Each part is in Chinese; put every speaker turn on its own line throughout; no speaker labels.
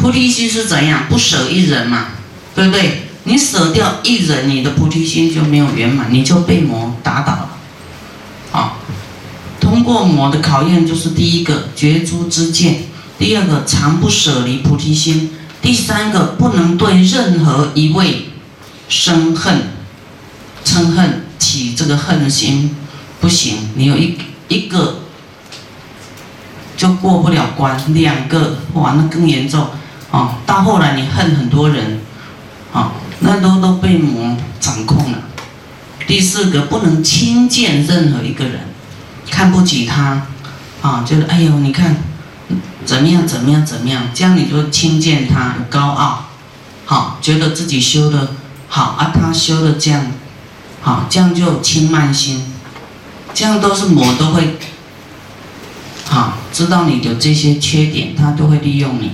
菩提心是怎样？不舍一人嘛，对不对？你舍掉一人，你的菩提心就没有圆满，你就被魔打倒了。啊，通过魔的考验，就是第一个绝诸之见，第二个常不舍离菩提心，第三个不能对任何一位生恨、嗔恨起这个恨心，不行。你有一一个就过不了关，两个哇，那更严重。啊，到后来你恨很多人，啊。那都都被魔掌控了。第四个，不能轻贱任何一个人，看不起他，啊，就是哎呦，你看怎么样怎么样怎么样，这样你就轻贱他，高傲，好，觉得自己修的好啊，他修的这样，好，这样就轻慢心，这样都是魔都会，好，知道你的这些缺点，他都会利用你。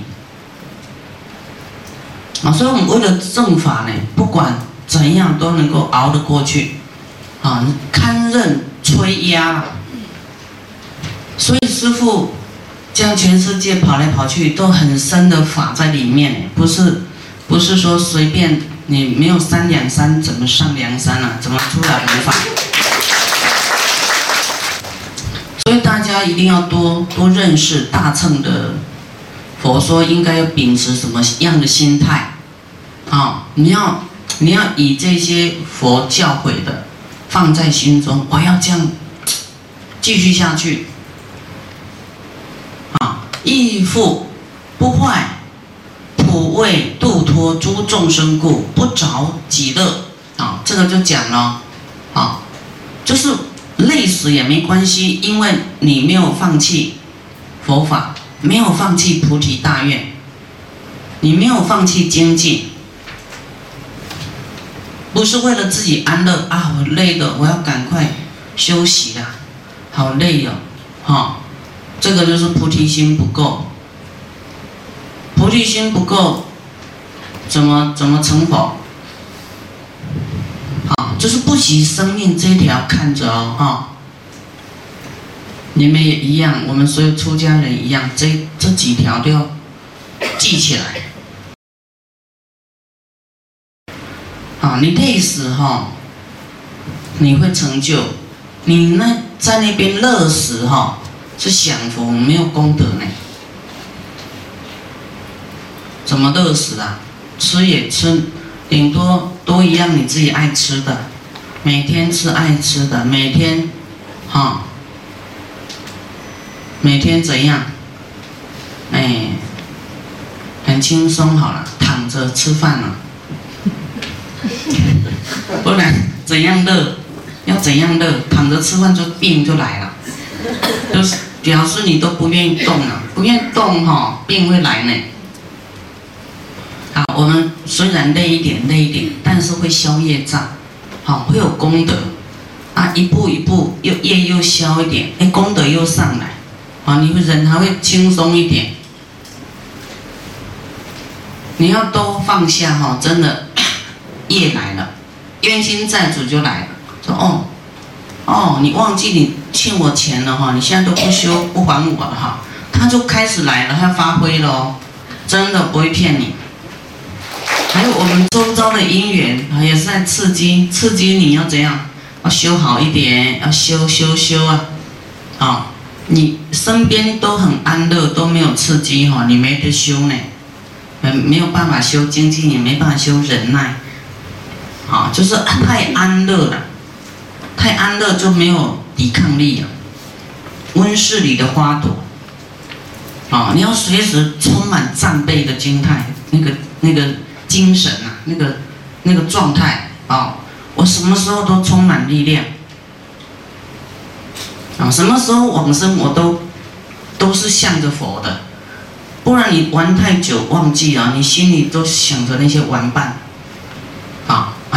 啊，所以我们为了正法呢，不管怎样都能够熬得过去，啊，堪任摧压。所以师傅将全世界跑来跑去，都很深的法在里面，不是不是说随便你没有三两山怎么上梁山啊？怎么出来佛法？所以大家一定要多多认识大乘的。佛说应该要秉持什么样的心态？啊，你要你要以这些佛教诲的放在心中，我要这样继续下去。啊，义父不坏，普为度脱诸众生故，不着己乐。啊，这个就讲了，啊，就是累死也没关系，因为你没有放弃佛法。没有放弃菩提大愿，你没有放弃精进，不是为了自己安乐啊！我累的，我要赶快休息啦，好累哟，哈，这个就是菩提心不够，菩提心不够，怎么怎么成佛？啊，就是不惜生命这条看着哦，哈。你们也一样，我们所有出家人一样，这这几条都要记起来。啊，你累死哈，你会成就；你那在那边乐死哈，是享福没有功德呢。怎么乐死啊？吃也吃，顶多都一样，你自己爱吃的，每天吃爱吃的，每天，哈。每天怎样？哎，很轻松好了，躺着吃饭了。不然怎样乐？要怎样乐？躺着吃饭就病就来了，就是表示你都不愿意动了，不愿意动哈，病会来呢。好，我们虽然累一点，累一点，但是会消业障，好，会有功德。啊，一步一步又业又消一点，哎，功德又上来。啊，你会人还会轻松一点。你要都放下哈，真的，业来了，冤亲债主就来了，说哦，哦，你忘记你欠我钱了哈，你现在都不修不还我了哈，他就开始来了，他发挥了哦，真的不会骗你。还有我们周遭的姻缘，也是在刺激，刺激你要怎样，要修好一点，要修修修啊，啊。你身边都很安乐，都没有刺激哈，你没得修呢，没没有办法修精进，也没办法修忍耐，啊，就是太安乐了，太安乐就没有抵抗力了。温室里的花朵，啊，你要随时充满战备的心态，那个那个精神啊，那个那个状态啊，我什么时候都充满力量。啊，什么时候往生我都都是向着佛的，不然你玩太久忘记了，你心里都想着那些玩伴，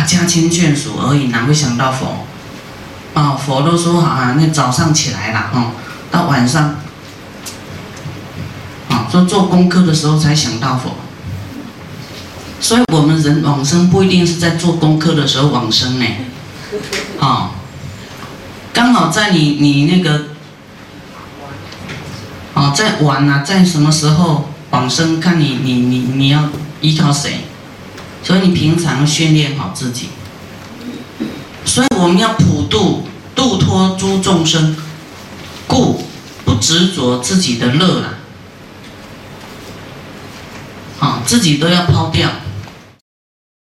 家亲眷属而已，哪会想到佛？啊，佛都说啊，那早上起来了哦，到晚上，啊说做功课的时候才想到佛，所以我们人往生不一定是在做功课的时候往生呢，啊。刚好在你你那个，哦，在玩啊，在什么时候往生，看你你你你要依靠谁，所以你平常训练好自己。所以我们要普度度脱诸众生，故不执着自己的乐了，啊，自己都要抛掉。